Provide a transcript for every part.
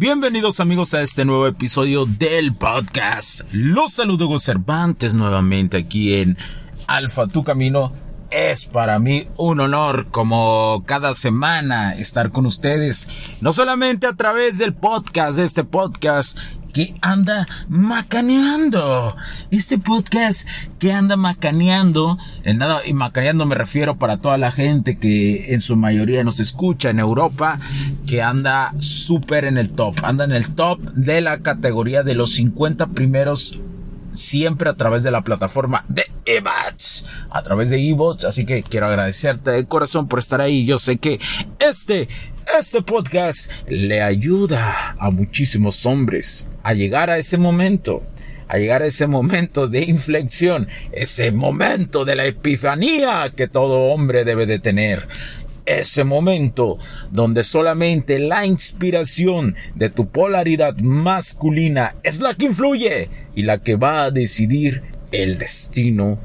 Bienvenidos amigos a este nuevo episodio del podcast. Los saludo Hugo Cervantes nuevamente aquí en Alfa Tu Camino. Es para mí un honor como cada semana estar con ustedes, no solamente a través del podcast, de este podcast que anda macaneando. Este podcast que anda macaneando, en nada, y macaneando me refiero para toda la gente que en su mayoría nos escucha en Europa, que anda súper en el top, anda en el top de la categoría de los 50 primeros siempre a través de la plataforma de Ebots, a través de Ebots, así que quiero agradecerte de corazón por estar ahí. Yo sé que este este podcast le ayuda a muchísimos hombres a llegar a ese momento, a llegar a ese momento de inflexión, ese momento de la epifanía que todo hombre debe de tener. Ese momento donde solamente la inspiración de tu polaridad masculina es la que influye y la que va a decidir el destino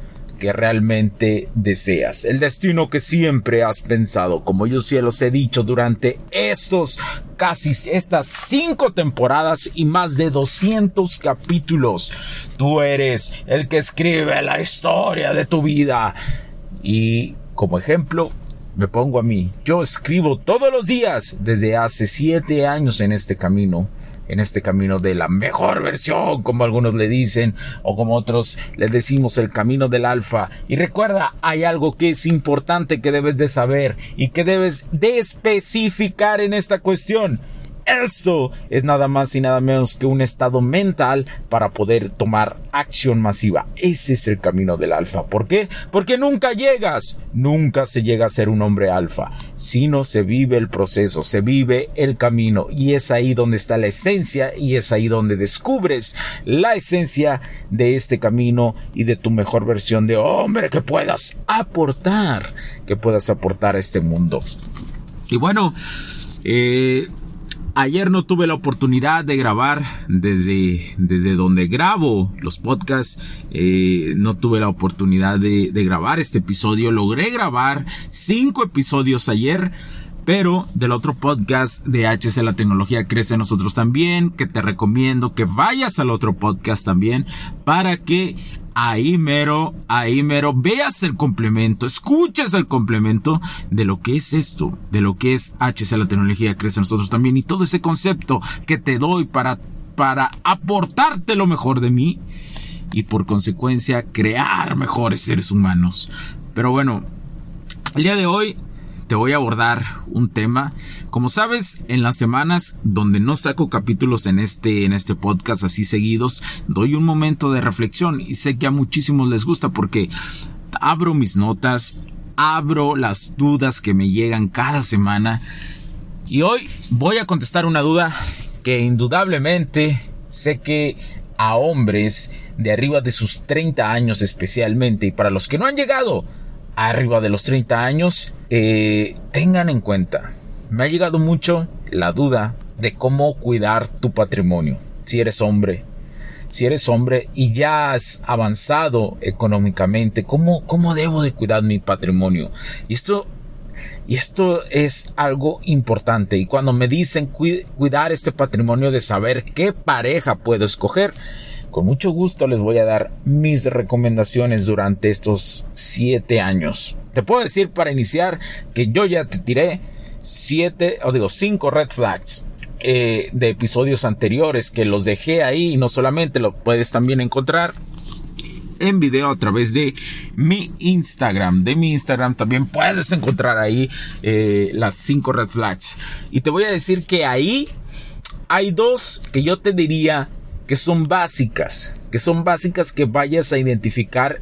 que realmente deseas, el destino que siempre has pensado, como yo sí los he dicho durante estos casi estas cinco temporadas y más de 200 capítulos. Tú eres el que escribe la historia de tu vida. Y como ejemplo, me pongo a mí. Yo escribo todos los días desde hace siete años en este camino en este camino de la mejor versión, como algunos le dicen, o como otros les decimos el camino del alfa. Y recuerda, hay algo que es importante que debes de saber y que debes de especificar en esta cuestión. Esto es nada más y nada menos que un estado mental para poder tomar acción masiva. Ese es el camino del alfa. ¿Por qué? Porque nunca llegas, nunca se llega a ser un hombre alfa, sino se vive el proceso, se vive el camino y es ahí donde está la esencia y es ahí donde descubres la esencia de este camino y de tu mejor versión de hombre que puedas aportar, que puedas aportar a este mundo. Y bueno, eh, Ayer no tuve la oportunidad de grabar desde, desde donde grabo los podcasts. Eh, no tuve la oportunidad de, de grabar este episodio. Logré grabar cinco episodios ayer. Pero del otro podcast de HC La Tecnología Crece Nosotros también, que te recomiendo que vayas al otro podcast también para que ahí mero, ahí mero, veas el complemento, escuches el complemento de lo que es esto, de lo que es HC la tecnología crece nosotros también y todo ese concepto que te doy para, para aportarte lo mejor de mí y por consecuencia crear mejores seres humanos. Pero bueno, el día de hoy te voy a abordar un tema. Como sabes, en las semanas donde no saco capítulos en este, en este podcast así seguidos, doy un momento de reflexión y sé que a muchísimos les gusta porque abro mis notas, abro las dudas que me llegan cada semana y hoy voy a contestar una duda que indudablemente sé que a hombres de arriba de sus 30 años especialmente y para los que no han llegado arriba de los 30 años, eh, tengan en cuenta, me ha llegado mucho la duda de cómo cuidar tu patrimonio. Si eres hombre, si eres hombre y ya has avanzado económicamente, ¿cómo, cómo debo de cuidar mi patrimonio? Y esto, y esto es algo importante. Y cuando me dicen cuidar este patrimonio de saber qué pareja puedo escoger, con mucho gusto les voy a dar mis recomendaciones durante estos siete años. Te puedo decir para iniciar que yo ya te tiré siete, o digo, cinco red flags eh, de episodios anteriores que los dejé ahí y no solamente lo puedes también encontrar en video a través de mi Instagram. De mi Instagram también puedes encontrar ahí eh, las cinco red flags. Y te voy a decir que ahí hay dos que yo te diría que son básicas, que son básicas que vayas a identificar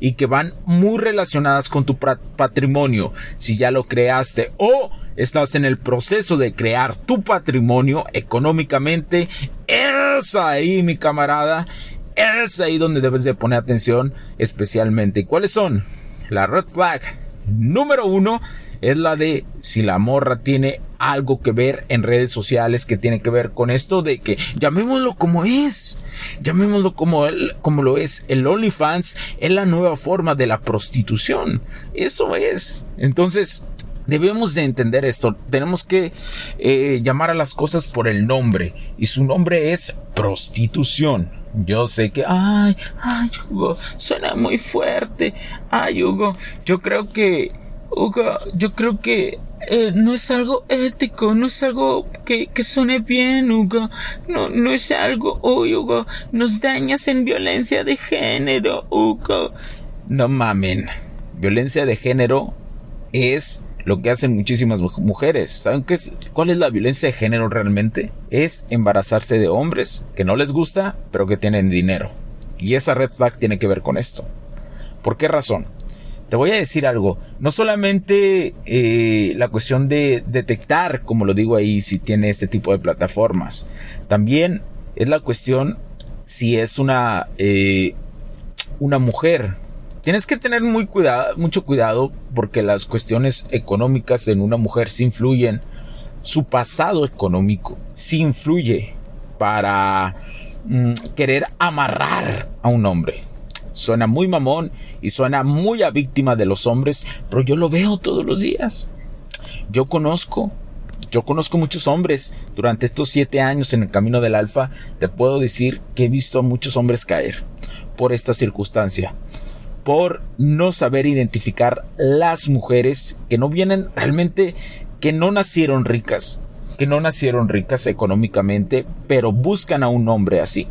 y que van muy relacionadas con tu patrimonio, si ya lo creaste o estás en el proceso de crear tu patrimonio económicamente, es ahí mi camarada, es ahí donde debes de poner atención especialmente. ¿Cuáles son? La red flag número uno es la de si la morra tiene algo que ver en redes sociales que tiene que ver con esto de que llamémoslo como es, llamémoslo como, como lo es. El OnlyFans es la nueva forma de la prostitución. Eso es. Entonces, Debemos de entender esto. Tenemos que eh, llamar a las cosas por el nombre. Y su nombre es prostitución. Yo sé que, ay, ay, Hugo, suena muy fuerte. Ay, Hugo, yo creo que Hugo, yo creo que eh, no es algo ético, no es algo que, que suene bien, Hugo. No, no es algo, oh, Hugo, nos dañas en violencia de género, Hugo. No mamen. Violencia de género es lo que hacen muchísimas mujeres. ¿Saben qué es, cuál es la violencia de género realmente? Es embarazarse de hombres que no les gusta, pero que tienen dinero. Y esa red flag tiene que ver con esto. ¿Por qué razón? Te voy a decir algo. No solamente eh, la cuestión de detectar, como lo digo ahí, si tiene este tipo de plataformas. También es la cuestión si es una, eh, una mujer. Tienes que tener muy cuidado, mucho cuidado porque las cuestiones económicas en una mujer sí influyen. Su pasado económico sí influye para mm, querer amarrar a un hombre. Suena muy mamón y suena muy a víctima de los hombres, pero yo lo veo todos los días. Yo conozco, yo conozco muchos hombres. Durante estos siete años en el camino del alfa, te puedo decir que he visto a muchos hombres caer por esta circunstancia. Por no saber identificar las mujeres que no vienen realmente, que no nacieron ricas, que no nacieron ricas económicamente, pero buscan a un hombre así.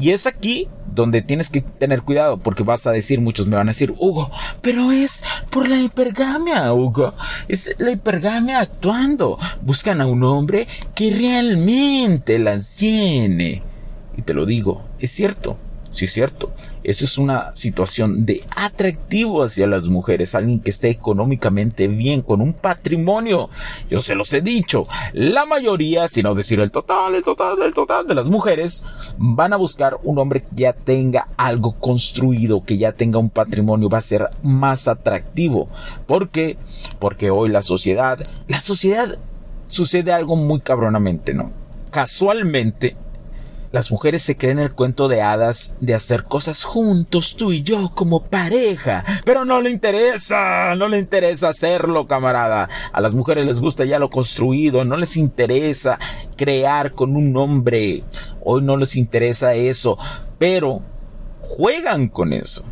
Y es aquí donde tienes que tener cuidado porque vas a decir, muchos me van a decir, Hugo, pero es por la hipergamia, Hugo. Es la hipergamia actuando. Buscan a un hombre que realmente la llene. Y te lo digo, es cierto. Sí, es cierto. Eso es una situación de atractivo hacia las mujeres. Alguien que esté económicamente bien, con un patrimonio. Yo se los he dicho. La mayoría, si no decir el total, el total, el total de las mujeres, van a buscar un hombre que ya tenga algo construido, que ya tenga un patrimonio. Va a ser más atractivo. ¿Por qué? Porque hoy la sociedad, la sociedad sucede algo muy cabronamente, ¿no? Casualmente, las mujeres se creen el cuento de hadas de hacer cosas juntos, tú y yo, como pareja. Pero no le interesa, no le interesa hacerlo, camarada. A las mujeres les gusta ya lo construido, no les interesa crear con un hombre. Hoy no les interesa eso, pero juegan con eso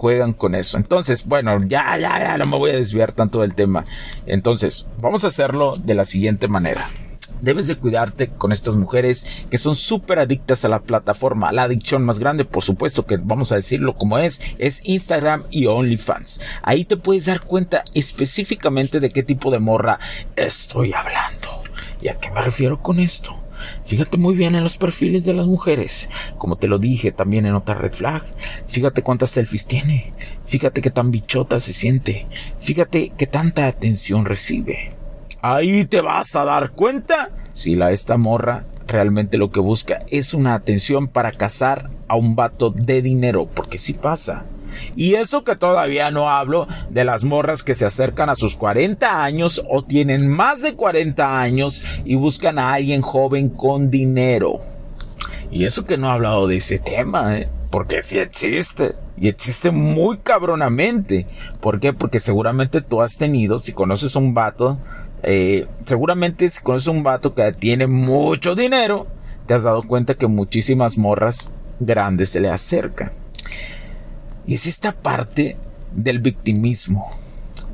juegan con eso. Entonces, bueno, ya, ya, ya, no me voy a desviar tanto del tema. Entonces, vamos a hacerlo de la siguiente manera. Debes de cuidarte con estas mujeres que son súper adictas a la plataforma. La adicción más grande, por supuesto que vamos a decirlo como es, es Instagram y OnlyFans. Ahí te puedes dar cuenta específicamente de qué tipo de morra estoy hablando. ¿Y a qué me refiero con esto? Fíjate muy bien en los perfiles de las mujeres. Como te lo dije también en otra red flag. Fíjate cuántas selfies tiene. Fíjate qué tan bichota se siente. Fíjate qué tanta atención recibe. Ahí te vas a dar cuenta si la esta morra realmente lo que busca es una atención para cazar a un vato de dinero, porque sí pasa. Y eso que todavía no hablo de las morras que se acercan a sus 40 años o tienen más de 40 años y buscan a alguien joven con dinero. Y eso que no he hablado de ese tema, ¿eh? porque sí existe. Y existe muy cabronamente. ¿Por qué? Porque seguramente tú has tenido, si conoces a un vato eh, seguramente si conoces un vato que tiene mucho dinero, te has dado cuenta que muchísimas morras grandes se le acercan. Y es esta parte del victimismo.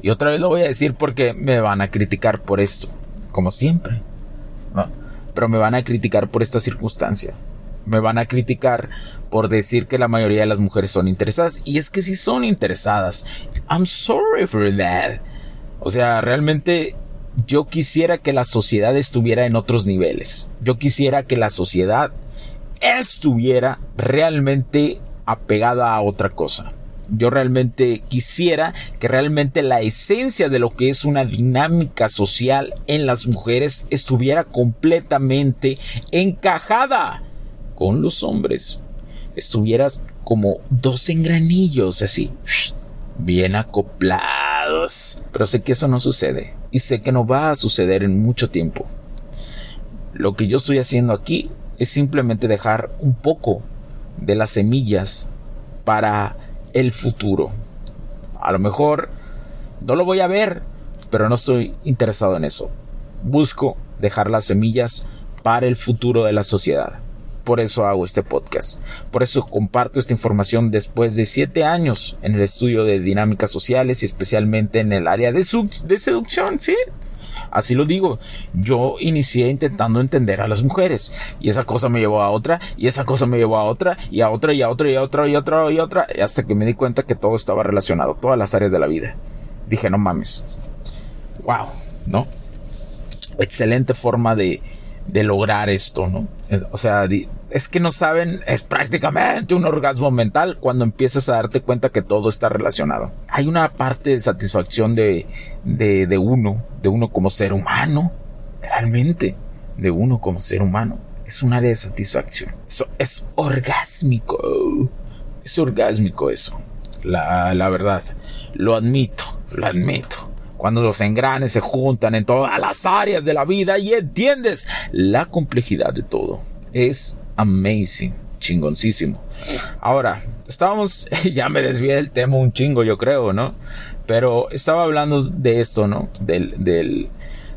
Y otra vez lo voy a decir porque me van a criticar por esto, como siempre. Pero me van a criticar por esta circunstancia. Me van a criticar por decir que la mayoría de las mujeres son interesadas. Y es que si son interesadas. I'm sorry for that. O sea, realmente yo quisiera que la sociedad estuviera en otros niveles. Yo quisiera que la sociedad estuviera realmente apegada a otra cosa. Yo realmente quisiera que realmente la esencia de lo que es una dinámica social en las mujeres estuviera completamente encajada con los hombres. Estuvieras como dos engranillos así, bien acoplados. Pero sé que eso no sucede y sé que no va a suceder en mucho tiempo. Lo que yo estoy haciendo aquí es simplemente dejar un poco de las semillas para el futuro. A lo mejor no lo voy a ver, pero no estoy interesado en eso. Busco dejar las semillas para el futuro de la sociedad. Por eso hago este podcast. Por eso comparto esta información después de siete años en el estudio de dinámicas sociales y especialmente en el área de, seducción, ¿sí? Así lo digo. Yo inicié intentando entender a las mujeres. Y esa cosa me llevó a otra. Y esa cosa me llevó a otra. Y a otra. Y a otra. Y a otra. Y a otra. Y a otra. Hasta que me di cuenta que todo estaba relacionado. Todas las áreas de la vida. Dije, no mames. Wow. ¿No? Excelente forma de, de lograr esto, ¿no? O sea, es que no saben, es prácticamente un orgasmo mental cuando empiezas a darte cuenta que todo está relacionado. Hay una parte de satisfacción de, de, de uno, de uno como ser humano, realmente, de uno como ser humano. Es un área de satisfacción. Eso es orgásmico. Es orgásmico eso. La, la verdad. Lo admito, lo admito cuando los engranes se juntan en todas las áreas de la vida y entiendes la complejidad de todo. Es amazing, chingoncísimo. Ahora, estábamos, ya me desvié del tema un chingo, yo creo, ¿no? Pero estaba hablando de esto, ¿no? Del, del,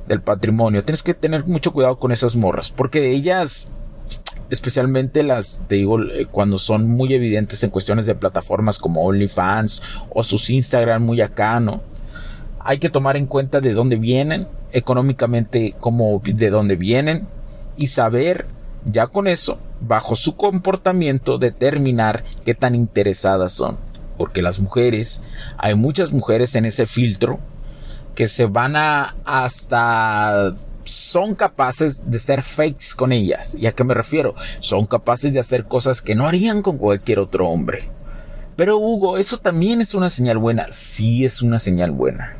del patrimonio. Tienes que tener mucho cuidado con esas morras, porque ellas especialmente las, te digo, eh, cuando son muy evidentes en cuestiones de plataformas como OnlyFans o sus Instagram muy acá, ¿no? Hay que tomar en cuenta de dónde vienen, económicamente como de dónde vienen y saber ya con eso, bajo su comportamiento, determinar qué tan interesadas son. Porque las mujeres, hay muchas mujeres en ese filtro que se van a hasta son capaces de ser fakes con ellas. ¿Y a qué me refiero? Son capaces de hacer cosas que no harían con cualquier otro hombre. Pero Hugo, eso también es una señal buena. Sí es una señal buena.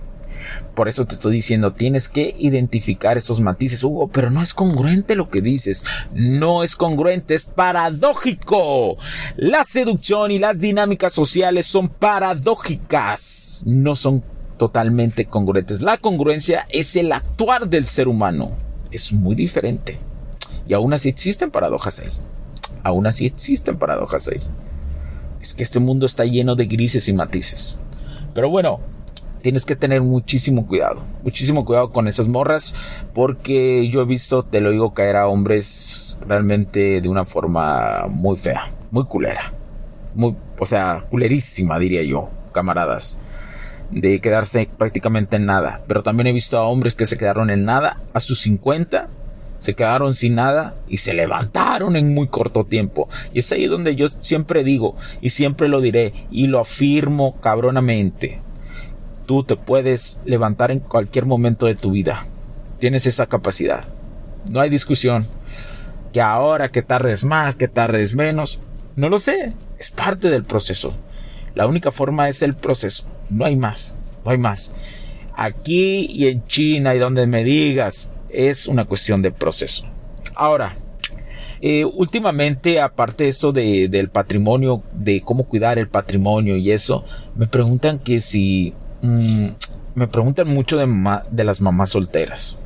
Por eso te estoy diciendo, tienes que identificar esos matices, Hugo, pero no es congruente lo que dices. No es congruente, es paradójico. La seducción y las dinámicas sociales son paradójicas. No son totalmente congruentes. La congruencia es el actuar del ser humano. Es muy diferente. Y aún así existen paradojas ahí. Aún así existen paradojas ahí. Es que este mundo está lleno de grises y matices. Pero bueno, tienes que tener muchísimo cuidado, muchísimo cuidado con esas morras, porque yo he visto, te lo digo, caer a hombres realmente de una forma muy fea, muy culera, muy, o sea, culerísima, diría yo, camaradas, de quedarse prácticamente en nada. Pero también he visto a hombres que se quedaron en nada a sus 50 se quedaron sin nada y se levantaron en muy corto tiempo. Y es ahí donde yo siempre digo y siempre lo diré y lo afirmo cabronamente tú te puedes levantar en cualquier momento de tu vida. Tienes esa capacidad. No hay discusión. Que ahora, que tardes más, que tardes menos. No lo sé. Es parte del proceso. La única forma es el proceso. No hay más. No hay más. Aquí y en China y donde me digas, es una cuestión de proceso. Ahora, eh, últimamente, aparte de esto de, del patrimonio, de cómo cuidar el patrimonio y eso, me preguntan que si Mm, me preguntan mucho de, las mamás solteras.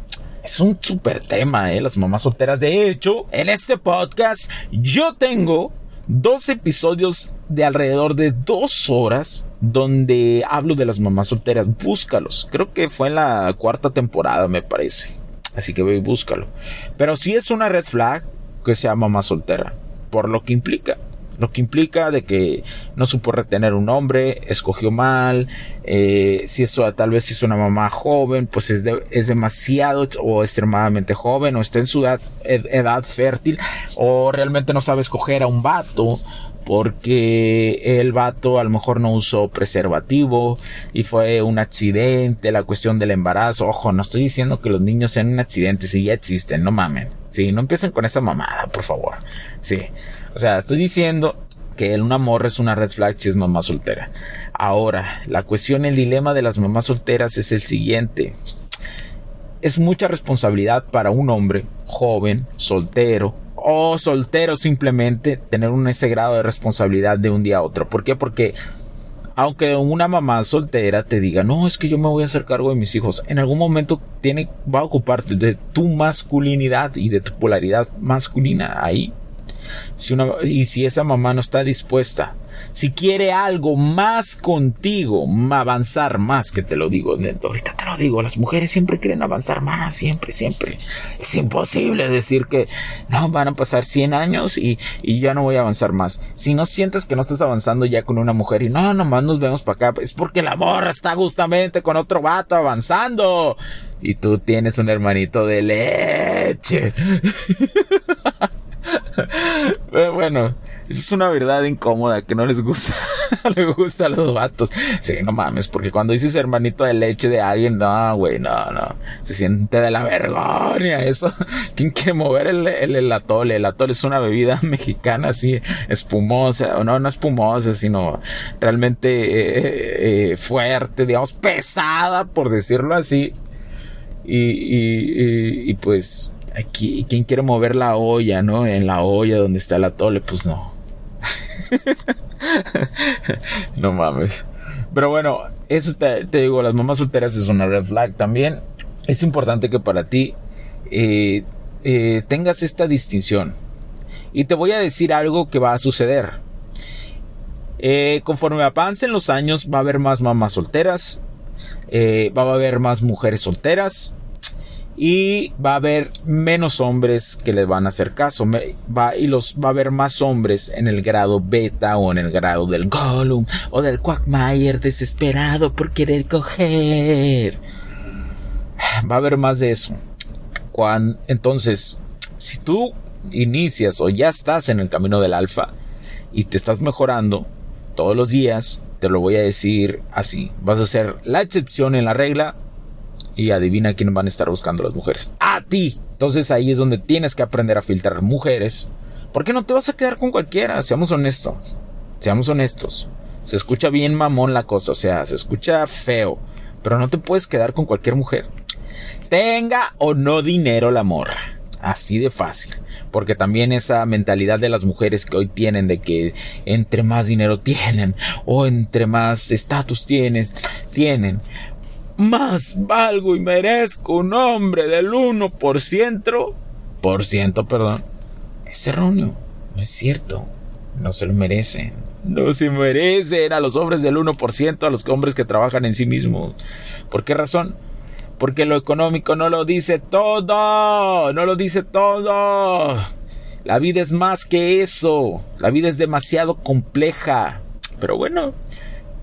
Es un super tema, ¿eh? Las mamás solteras. De hecho, en este podcast yo tengo dos episodios de alrededor de dos horas donde hablo de las mamás solteras. Búscalos. Creo que fue en la cuarta temporada, me parece. Así que ve y búscalo. Pero si es una red flag que sea mamá soltera. Por lo que implica lo que implica de que no supo retener un hombre, escogió mal, eh, si esto tal vez si es una mamá joven, pues es, es demasiado o extremadamente joven, o está en su edad, edad, fértil, o realmente no sabe escoger a un vato, porque el vato a lo mejor no usó preservativo y fue un accidente, la cuestión del embarazo. Ojo, no estoy diciendo que los niños sean un accidente, si ya existen, no mamen. Sí, no empiecen con esa mamada, por favor. Sí. O sea, estoy diciendo que un amor es una red flag si es mamá soltera. Ahora, la cuestión, el dilema de las mamás solteras es el siguiente. Es mucha responsabilidad para un hombre joven, soltero, o soltero simplemente tener un ese grado de responsabilidad de un día a otro. ¿Por qué? Porque aunque una mamá soltera te diga, no, es que yo me voy a hacer cargo de mis hijos, en algún momento tiene, va a ocuparte de tu masculinidad y de tu polaridad masculina ahí si una, y si esa mamá no está dispuesta, si quiere algo más contigo, avanzar más, que te lo digo, ahorita te lo digo, las mujeres siempre quieren avanzar más, siempre, siempre. Es imposible decir que no, van a pasar 100 años y, y ya no voy a avanzar más. Si no sientes que no estás avanzando ya con una mujer y no, nomás nos vemos para acá, es porque la morra está justamente con otro vato avanzando. Y tú tienes un hermanito de leche. bueno, eso es una verdad incómoda que no les gusta, le gusta a los vatos. Sí, no mames, porque cuando dices hermanito de leche de alguien, no, güey, no, no. Se siente de la vergüenza eso. ¿Quién quiere mover el, el, atole? El atole es una bebida mexicana así, espumosa, no, no espumosa, sino realmente eh, eh, fuerte, digamos, pesada, por decirlo así. Y, y, y pues aquí, ¿quién quiere mover la olla, no? En la olla donde está el atole, pues no. no mames. Pero bueno, eso te, digo, las mamás solteras es una red flag también. Es importante que para ti eh, eh, tengas esta distinción. Y te voy a decir algo que va a suceder. Eh, conforme avancen los años va a haber más mamás solteras. va a haber más mujeres solteras y va a haber menos hombres que les van a hacer caso. Va, y los va a haber más hombres en el grado beta o en el grado del Gollum o del Quackmayer desesperado por querer coger. Va a haber más de eso. Cuando, entonces si tú inicias o ya estás en el camino del alfa y te estás mejorando todos los días te lo voy a decir así. Vas a ser la excepción en la regla y adivina quién van a estar buscando las mujeres. A ti. Entonces ahí es donde tienes que aprender a filtrar mujeres. Porque no te vas a quedar con cualquiera. Seamos honestos. Seamos honestos. Se escucha bien mamón la cosa. O sea, se escucha feo. Pero no te puedes quedar con cualquier mujer. Tenga o no dinero la morra. Así de fácil. Porque también esa mentalidad de las mujeres que hoy tienen de que entre más dinero tienen o entre más estatus tienes, tienen, más valgo y merezco un hombre del 1%, por ciento, perdón, es erróneo, no es cierto, no se lo merecen. No se merecen a los hombres del 1%, a los hombres que trabajan en sí mismos. ¿Por qué razón? Porque lo económico no lo dice todo, no lo dice todo. La vida es más que eso, la vida es demasiado compleja. Pero bueno,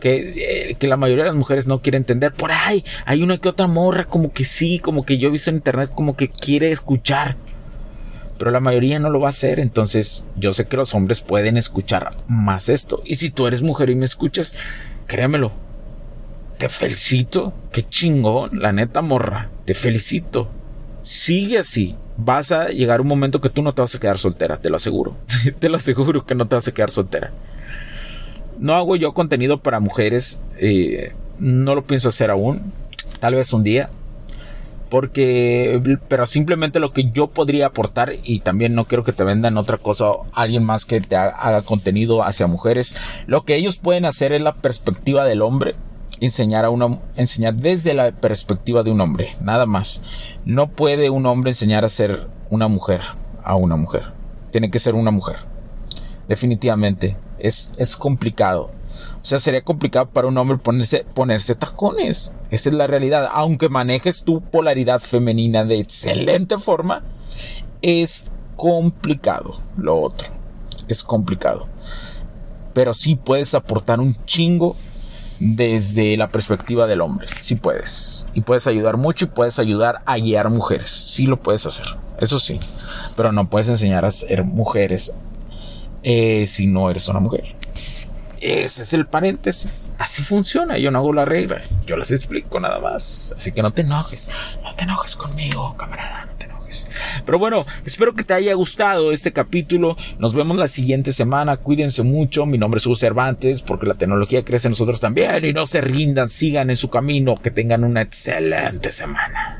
que, eh, que la mayoría de las mujeres no quiere entender. Por ahí hay una que otra morra como que sí, como que yo he visto en internet como que quiere escuchar. Pero la mayoría no lo va a hacer. Entonces yo sé que los hombres pueden escuchar más esto. Y si tú eres mujer y me escuchas, créemelo. Te felicito. Qué chingón. La neta morra. Te felicito. Sigue así. Vas a llegar un momento que tú no te vas a quedar soltera. Te lo aseguro. te lo aseguro que no te vas a quedar soltera. No hago yo contenido para mujeres. Eh, no lo pienso hacer aún. Tal vez un día. Porque, pero simplemente lo que yo podría aportar, y también no quiero que te vendan otra cosa, alguien más que te haga contenido hacia mujeres. Lo que ellos pueden hacer es la perspectiva del hombre, enseñar a una, enseñar desde la perspectiva de un hombre, nada más. No puede un hombre enseñar a ser una mujer a una mujer. Tiene que ser una mujer. Definitivamente es, es complicado. O sea, sería complicado para un hombre ponerse, ponerse tacones. Esa es la realidad. Aunque manejes tu polaridad femenina de excelente forma, es complicado lo otro. Es complicado. Pero sí puedes aportar un chingo desde la perspectiva del hombre. Sí puedes. Y puedes ayudar mucho y puedes ayudar a guiar mujeres. Sí lo puedes hacer. Eso sí. Pero no puedes enseñar a ser mujeres eh, si no eres una mujer. Ese es el paréntesis. Así funciona. Yo no hago las reglas. Yo las explico nada más. Así que no te enojes. No te enojes conmigo, camarada. No te enojes. Pero bueno, espero que te haya gustado este capítulo. Nos vemos la siguiente semana. Cuídense mucho. Mi nombre es Hugo Cervantes porque la tecnología crece en nosotros también. Y no se rindan. Sigan en su camino. Que tengan una excelente semana.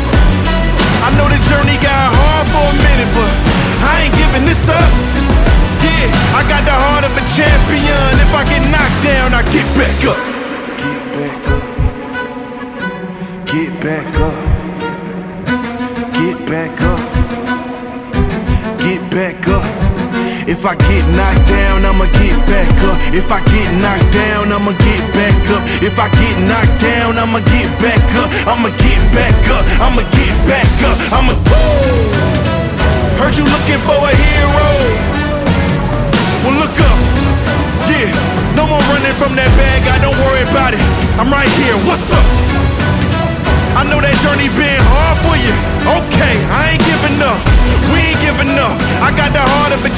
I know the journey got hard for a minute, but I ain't giving this up. Yeah, I got the heart of a champion. If I get knocked down, I get back up. Get back up. Get back up. Get back up. If I get knocked down, I'ma get back up. If I get knocked down, I'ma get back up. If I get knocked down, I'ma get back up. I'ma get back up. I'ma get back up. I'ma.